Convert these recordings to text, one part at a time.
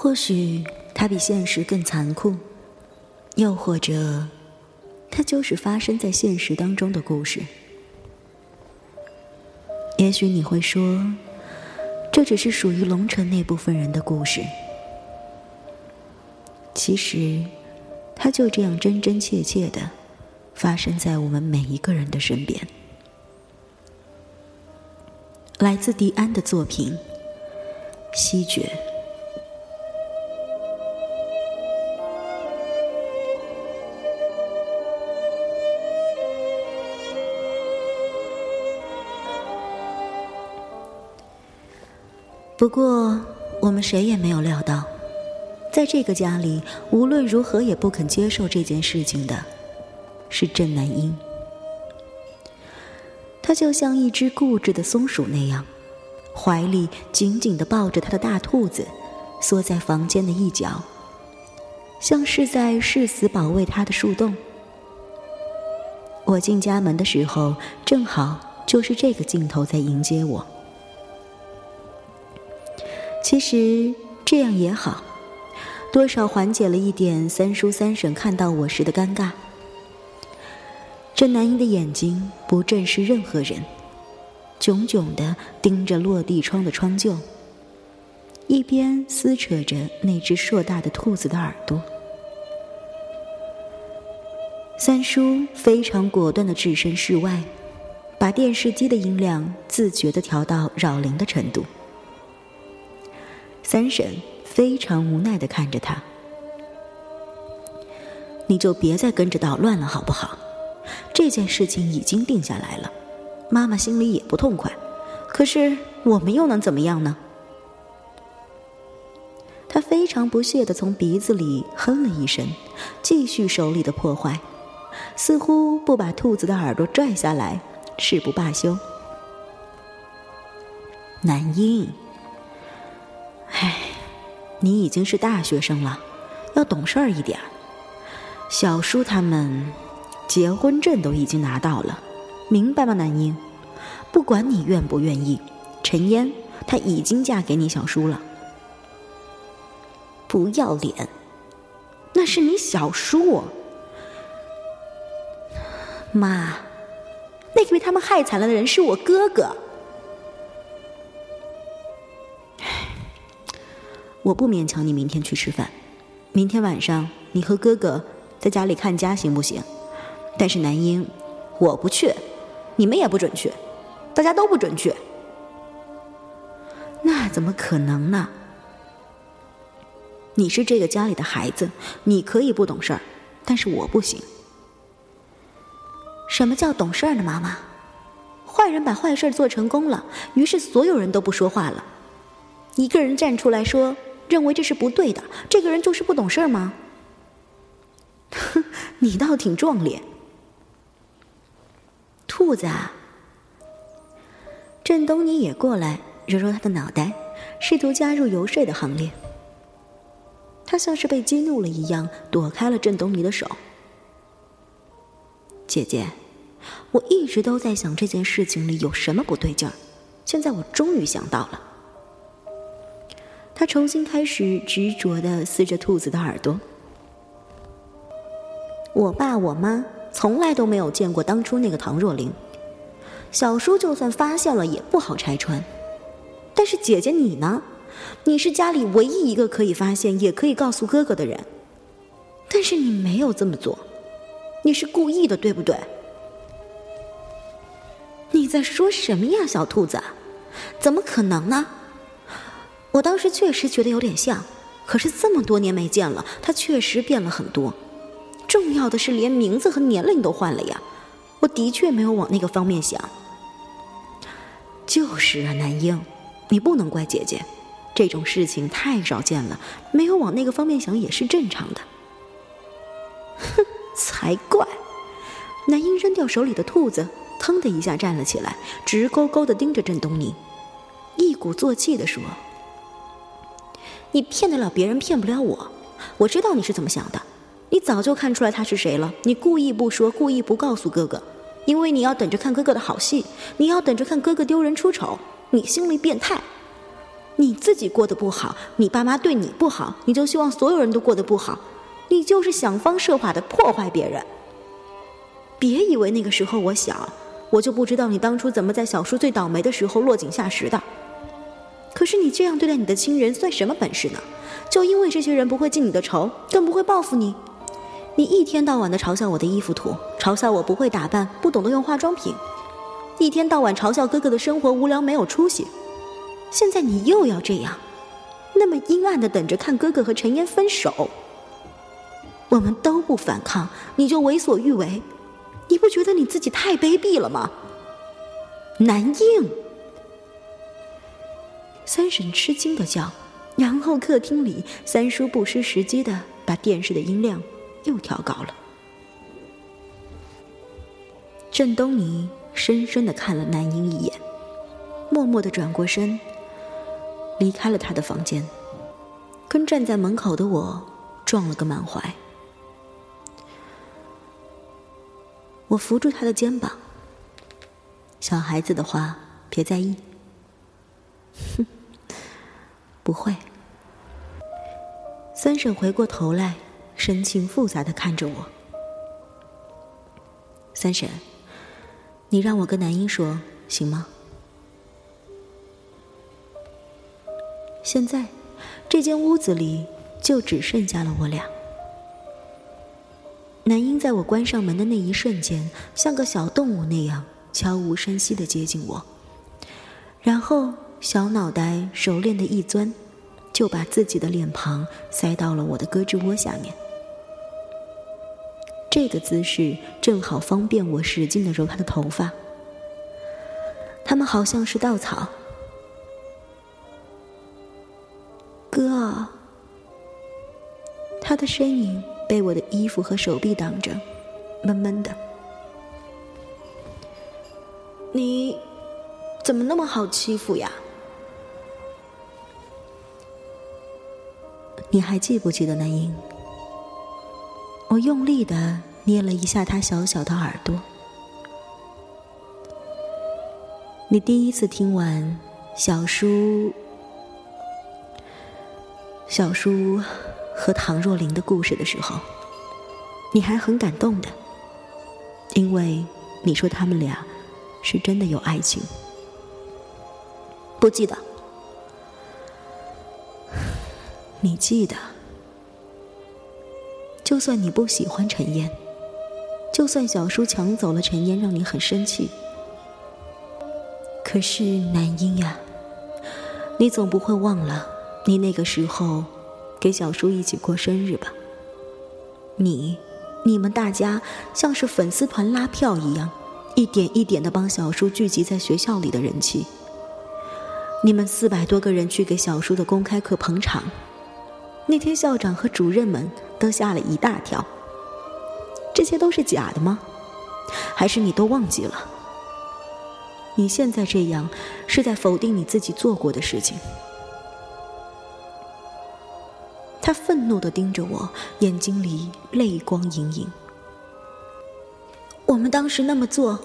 或许它比现实更残酷，又或者，它就是发生在现实当中的故事。也许你会说，这只是属于龙城那部分人的故事。其实，它就这样真真切切的发生在我们每一个人的身边。来自迪安的作品《西决》。不过，我们谁也没有料到，在这个家里，无论如何也不肯接受这件事情的，是郑南英。他就像一只固执的松鼠那样，怀里紧紧的抱着他的大兔子，缩在房间的一角，像是在誓死保卫他的树洞。我进家门的时候，正好就是这个镜头在迎接我。其实这样也好，多少缓解了一点三叔三婶看到我时的尴尬。郑南英的眼睛不正视任何人，炯炯的盯着落地窗的窗臼，一边撕扯着那只硕大的兔子的耳朵。三叔非常果断的置身事外，把电视机的音量自觉的调到扰铃的程度。三婶非常无奈的看着他，你就别再跟着捣乱了，好不好？这件事情已经定下来了，妈妈心里也不痛快，可是我们又能怎么样呢？他非常不屑的从鼻子里哼了一声，继续手里的破坏，似乎不把兔子的耳朵拽下来誓不罢休。男婴。唉，你已经是大学生了，要懂事儿一点。小叔他们结婚证都已经拿到了，明白吗，南英？不管你愿不愿意，陈烟她已经嫁给你小叔了。不要脸，那是你小叔。妈，那个被他们害惨了的人是我哥哥。我不勉强你明天去吃饭，明天晚上你和哥哥在家里看家行不行？但是南英，我不去，你们也不准去，大家都不准去。那怎么可能呢？你是这个家里的孩子，你可以不懂事儿，但是我不行。什么叫懂事儿呢？妈妈，坏人把坏事做成功了，于是所有人都不说话了，一个人站出来说。认为这是不对的，这个人就是不懂事儿吗？哼，你倒挺壮烈。兔子啊，郑东尼也过来揉揉他的脑袋，试图加入游说的行列。他像是被激怒了一样，躲开了郑东尼的手。姐姐，我一直都在想这件事情里有什么不对劲儿，现在我终于想到了。他重新开始执着的撕着兔子的耳朵。我爸我妈从来都没有见过当初那个唐若琳，小叔就算发现了也不好拆穿。但是姐姐你呢？你是家里唯一一个可以发现也可以告诉哥哥的人，但是你没有这么做，你是故意的，对不对？你在说什么呀，小兔子？怎么可能呢？我当时确实觉得有点像，可是这么多年没见了，他确实变了很多。重要的是，连名字和年龄都换了呀！我的确没有往那个方面想。就是啊，南英，你不能怪姐姐，这种事情太少见了，没有往那个方面想也是正常的。哼，才怪！南英扔掉手里的兔子，腾的一下站了起来，直勾勾的盯着郑东宁，一鼓作气的说。你骗得了别人，骗不了我。我知道你是怎么想的，你早就看出来他是谁了。你故意不说，故意不告诉哥哥，因为你要等着看哥哥的好戏，你要等着看哥哥丢人出丑。你心里变态。你自己过得不好，你爸妈对你不好，你就希望所有人都过得不好，你就是想方设法的破坏别人。别以为那个时候我小，我就不知道你当初怎么在小叔最倒霉的时候落井下石的。可是你这样对待你的亲人，算什么本事呢？就因为这些人不会记你的仇，更不会报复你，你一天到晚的嘲笑我的衣服土，嘲笑我不会打扮，不懂得用化妆品，一天到晚嘲笑哥哥的生活无聊没有出息。现在你又要这样，那么阴暗的等着看哥哥和陈烟分手。我们都不反抗，你就为所欲为，你不觉得你自己太卑鄙了吗？南应，三婶吃惊的叫，然后客厅里三叔不失时机的把电视的音量又调高了。郑东尼深深的看了南英一眼，默默的转过身。离开了他的房间，跟站在门口的我撞了个满怀。我扶住他的肩膀，小孩子的话别在意。哼，不会。三婶回过头来，神情复杂的看着我。三婶，你让我跟南英说，行吗？现在，这间屋子里就只剩下了我俩。南英在我关上门的那一瞬间，像个小动物那样悄无声息的接近我，然后小脑袋熟练的一钻，就把自己的脸庞塞到了我的胳肢窝下面。这个姿势正好方便我使劲的揉他的头发，他们好像是稻草。哥，他的身影被我的衣服和手臂挡着，闷闷的。你怎么那么好欺负呀？你还记不记得南英？我用力的捏了一下他小小的耳朵。你第一次听完小叔。小叔和唐若琳的故事的时候，你还很感动的，因为你说他们俩是真的有爱情。不记得？你记得？就算你不喜欢陈烟，就算小叔抢走了陈烟，让你很生气，可是南英呀，你总不会忘了。你那个时候，给小叔一起过生日吧。你、你们大家像是粉丝团拉票一样，一点一点的帮小叔聚集在学校里的人气。你们四百多个人去给小叔的公开课捧场，那天校长和主任们都吓了一大跳。这些都是假的吗？还是你都忘记了？你现在这样，是在否定你自己做过的事情。他愤怒的盯着我，眼睛里泪光盈盈。我们当时那么做，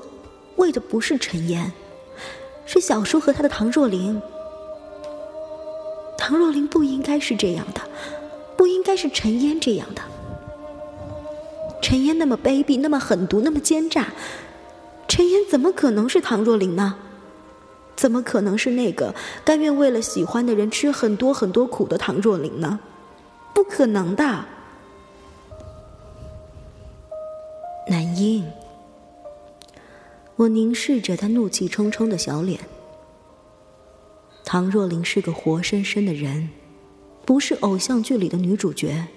为的不是陈岩，是小叔和他的唐若琳。唐若琳不应该是这样的，不应该是陈烟这样的。陈烟那么卑鄙，那么狠毒，那么奸诈，陈烟怎么可能是唐若琳呢？怎么可能是那个甘愿为了喜欢的人吃很多很多苦的唐若琳呢？不可能的，南英。我凝视着他怒气冲冲的小脸。唐若琳是个活生生的人，不是偶像剧里的女主角。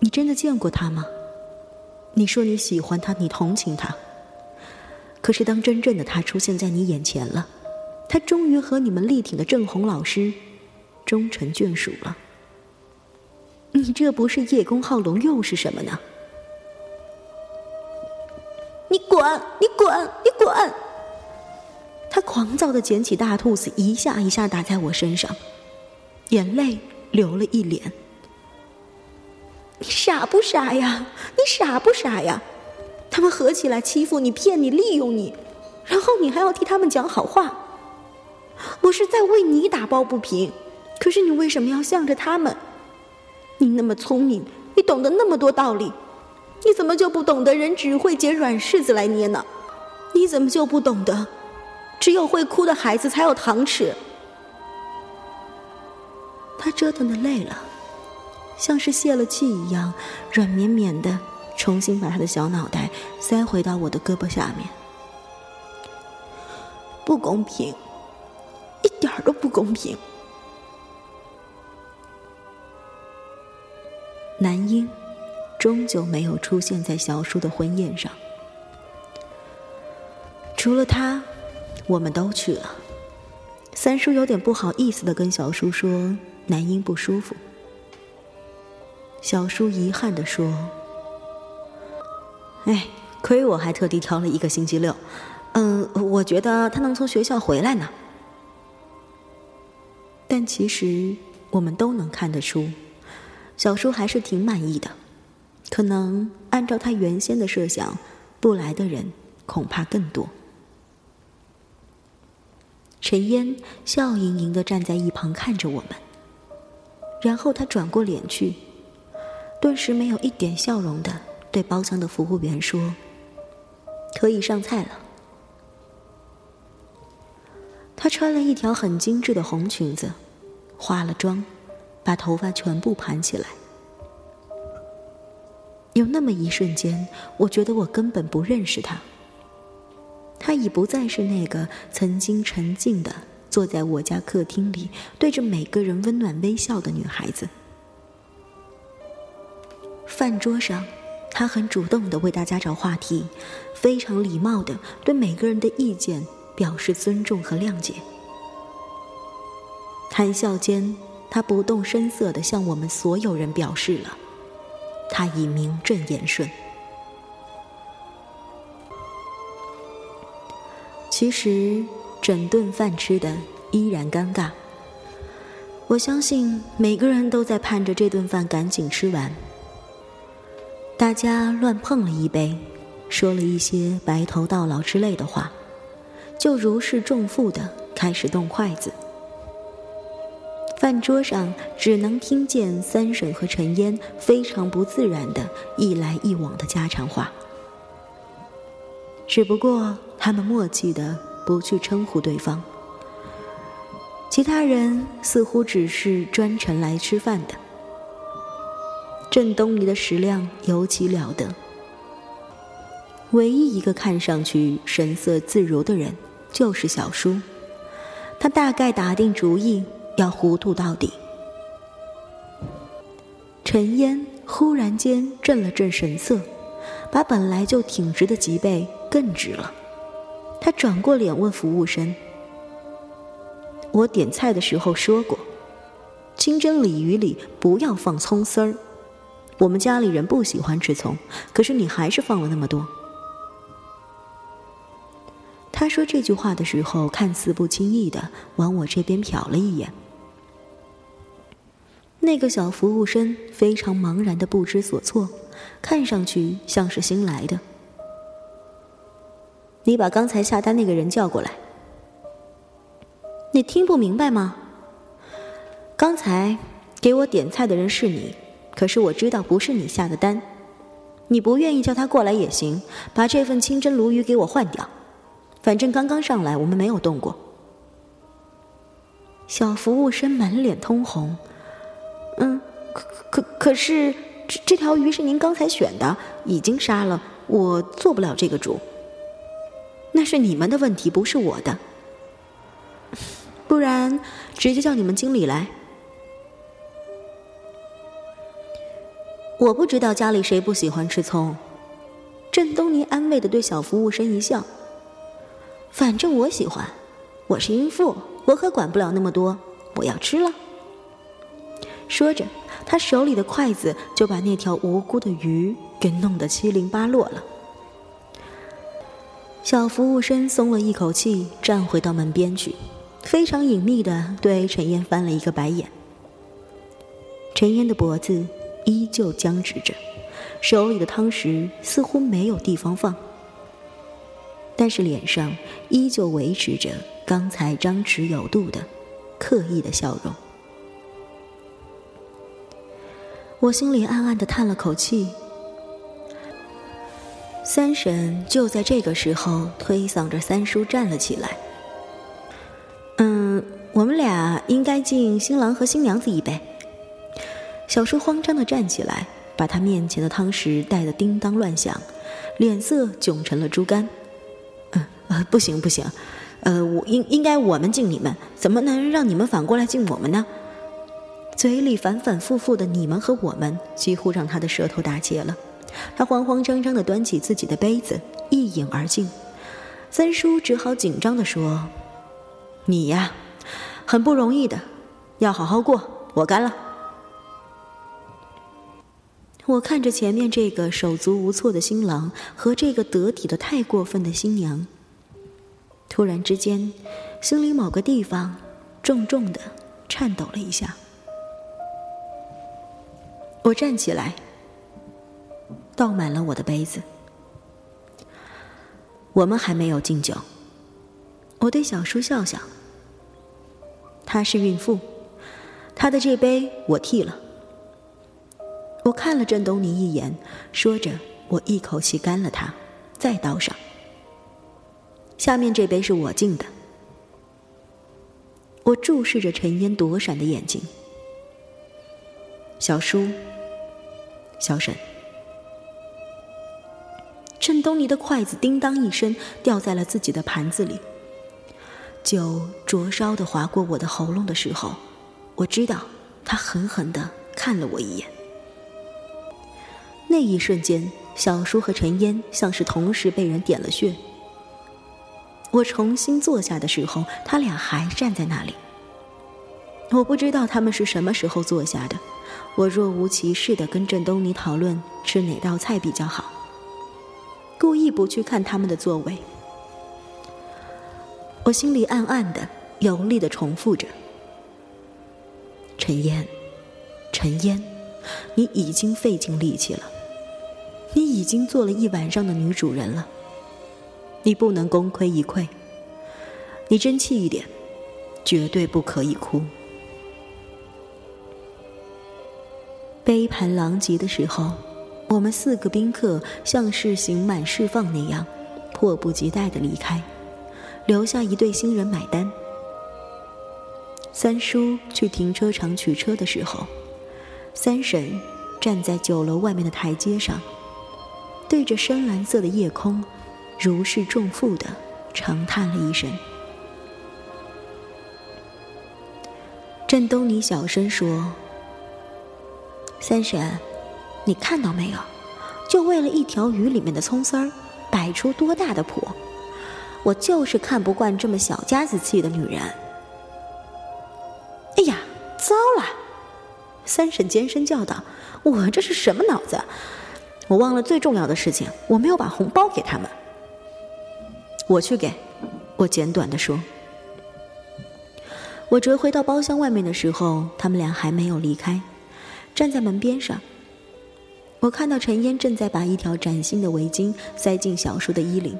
你真的见过她吗？你说你喜欢她，你同情她。可是当真正的她出现在你眼前了，她终于和你们力挺的郑红老师。终成眷属了，你这不是叶公好龙又是什么呢？你滚！你滚！你滚！他狂躁的捡起大兔子，一下一下打在我身上，眼泪流了一脸。你傻不傻呀？你傻不傻呀？他们合起来欺负你、骗你、利用你，然后你还要替他们讲好话。我是在为你打抱不平。可是你为什么要向着他们？你那么聪明，你懂得那么多道理，你怎么就不懂得人只会捡软柿子来捏呢？你怎么就不懂得，只有会哭的孩子才有糖吃？他折腾的累了，像是泄了气一样，软绵绵的，重新把他的小脑袋塞回到我的胳膊下面。不公平，一点都不公平。男婴终究没有出现在小叔的婚宴上，除了他，我们都去了。三叔有点不好意思的跟小叔说：“男婴不舒服。”小叔遗憾的说：“哎，亏我还特地挑了一个星期六，嗯，我觉得他能从学校回来呢。”但其实我们都能看得出。小叔还是挺满意的，可能按照他原先的设想，不来的人恐怕更多。陈烟笑盈盈的站在一旁看着我们，然后他转过脸去，顿时没有一点笑容的对包厢的服务员说：“可以上菜了。”她穿了一条很精致的红裙子，化了妆。把头发全部盘起来，有那么一瞬间，我觉得我根本不认识她。她已不再是那个曾经沉静的坐在我家客厅里，对着每个人温暖微笑的女孩子。饭桌上，她很主动的为大家找话题，非常礼貌的对每个人的意见表示尊重和谅解。谈笑间。她不动声色的向我们所有人表示了，她已名正言顺。其实整顿饭吃的依然尴尬。我相信每个人都在盼着这顿饭赶紧吃完。大家乱碰了一杯，说了一些白头到老之类的话，就如释重负的开始动筷子。饭桌上只能听见三婶和陈烟非常不自然的一来一往的家常话，只不过他们默契的不去称呼对方。其他人似乎只是专程来吃饭的。郑东尼的食量尤其了得，唯一一个看上去神色自如的人就是小叔，他大概打定主意。要糊涂到底。陈烟忽然间正了正神色，把本来就挺直的脊背更直了。他转过脸问服务生：“我点菜的时候说过，清蒸鲤鱼里不要放葱丝儿。我们家里人不喜欢吃葱，可是你还是放了那么多。”他说这句话的时候，看似不经意的往我这边瞟了一眼。那个小服务生非常茫然的不知所措，看上去像是新来的。你把刚才下单那个人叫过来。你听不明白吗？刚才给我点菜的人是你，可是我知道不是你下的单。你不愿意叫他过来也行，把这份清蒸鲈鱼给我换掉。反正刚刚上来，我们没有动过。小服务生满脸通红。嗯，可可可是，这这条鱼是您刚才选的，已经杀了，我做不了这个主。那是你们的问题，不是我的。不然，直接叫你们经理来。我不知道家里谁不喜欢吃葱。郑东尼安慰的对小服务生一笑。反正我喜欢，我是孕妇，我可管不了那么多，我要吃了。说着，他手里的筷子就把那条无辜的鱼给弄得七零八落了。小服务生松了一口气，站回到门边去，非常隐秘的对陈烟翻了一个白眼。陈烟的脖子依旧僵直着，手里的汤匙似乎没有地方放。但是脸上依旧维持着刚才张弛有度的、刻意的笑容。我心里暗暗的叹了口气。三婶就在这个时候推搡着三叔站了起来。嗯，我们俩应该敬新郎和新娘子一杯。小叔慌张的站起来，把他面前的汤匙带得叮当乱响，脸色窘成了猪肝。嗯，呃，不行不行，呃，我应应该我们敬你们，怎么能让你们反过来敬我们呢？嘴里反反复复的“你们”和“我们”，几乎让他的舌头打结了。他慌慌张张地端起自己的杯子，一饮而尽。三叔只好紧张地说：“你呀，很不容易的，要好好过。我干了。”我看着前面这个手足无措的新郎和这个得体的太过分的新娘，突然之间，心里某个地方重重的颤抖了一下。我站起来，倒满了我的杯子。我们还没有敬酒。我对小叔笑笑。她是孕妇，她的这杯我替了。我看了郑东尼一眼，说着，我一口气干了它，再倒上。下面这杯是我敬的。我注视着陈烟躲闪的眼睛。小叔，小沈，郑东尼的筷子叮当一声掉在了自己的盘子里。酒灼烧的划过我的喉咙的时候，我知道他狠狠的看了我一眼。那一瞬间，小叔和陈烟像是同时被人点了穴。我重新坐下的时候，他俩还站在那里。我不知道他们是什么时候坐下的。我若无其事的跟郑东尼讨论吃哪道菜比较好，故意不去看他们的座位。我心里暗暗的、有力的重复着：“陈烟，陈烟，你已经费尽力气了，你已经做了一晚上的女主人了，你不能功亏一篑，你争气一点，绝对不可以哭。”杯盘狼藉的时候，我们四个宾客像是刑满释放那样，迫不及待的离开，留下一对新人买单。三叔去停车场取车的时候，三婶站在酒楼外面的台阶上，对着深蓝色的夜空，如释重负的长叹了一声。郑东尼小声说。三婶，你看到没有？就为了一条鱼里面的葱丝儿，摆出多大的谱！我就是看不惯这么小家子气的女人。哎呀，糟了！三婶尖声叫道：“我这是什么脑子？我忘了最重要的事情，我没有把红包给他们。我去给。”我简短的说。我折回到包厢外面的时候，他们俩还没有离开。站在门边上，我看到陈烟正在把一条崭新的围巾塞进小叔的衣领。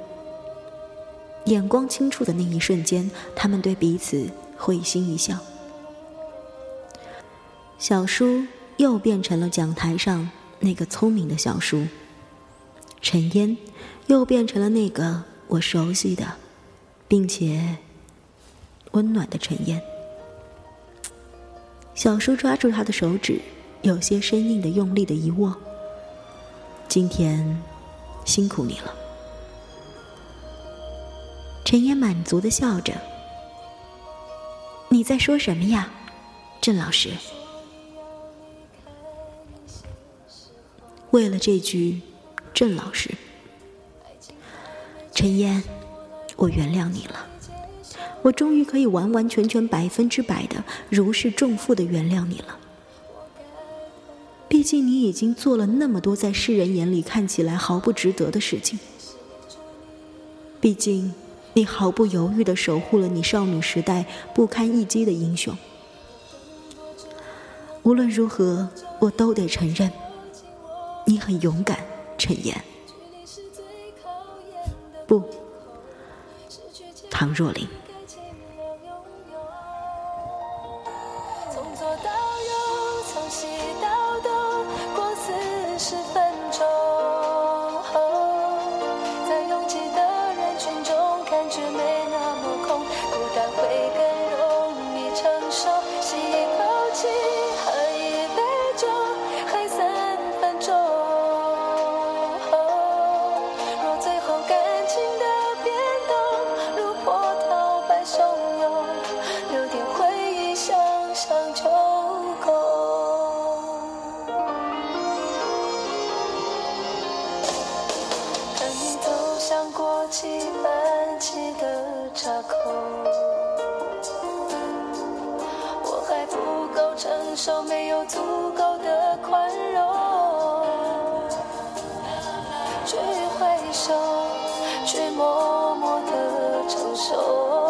眼光轻触的那一瞬间，他们对彼此会心一笑。小叔又变成了讲台上那个聪明的小叔，陈烟又变成了那个我熟悉的，并且温暖的陈烟。小叔抓住他的手指。有些生硬的、用力的一握。今天辛苦你了。陈烟满足的笑着。你在说什么呀，郑老师？为了这句“郑老师”，陈烟，我原谅你了。我终于可以完完全全、百分之百的如释重负的原谅你了。毕竟你已经做了那么多在世人眼里看起来毫不值得的事情。毕竟，你毫不犹豫的守护了你少女时代不堪一击的英雄。无论如何，我都得承认，你很勇敢，陈岩。不，唐若琳。却没手，却默默的承受，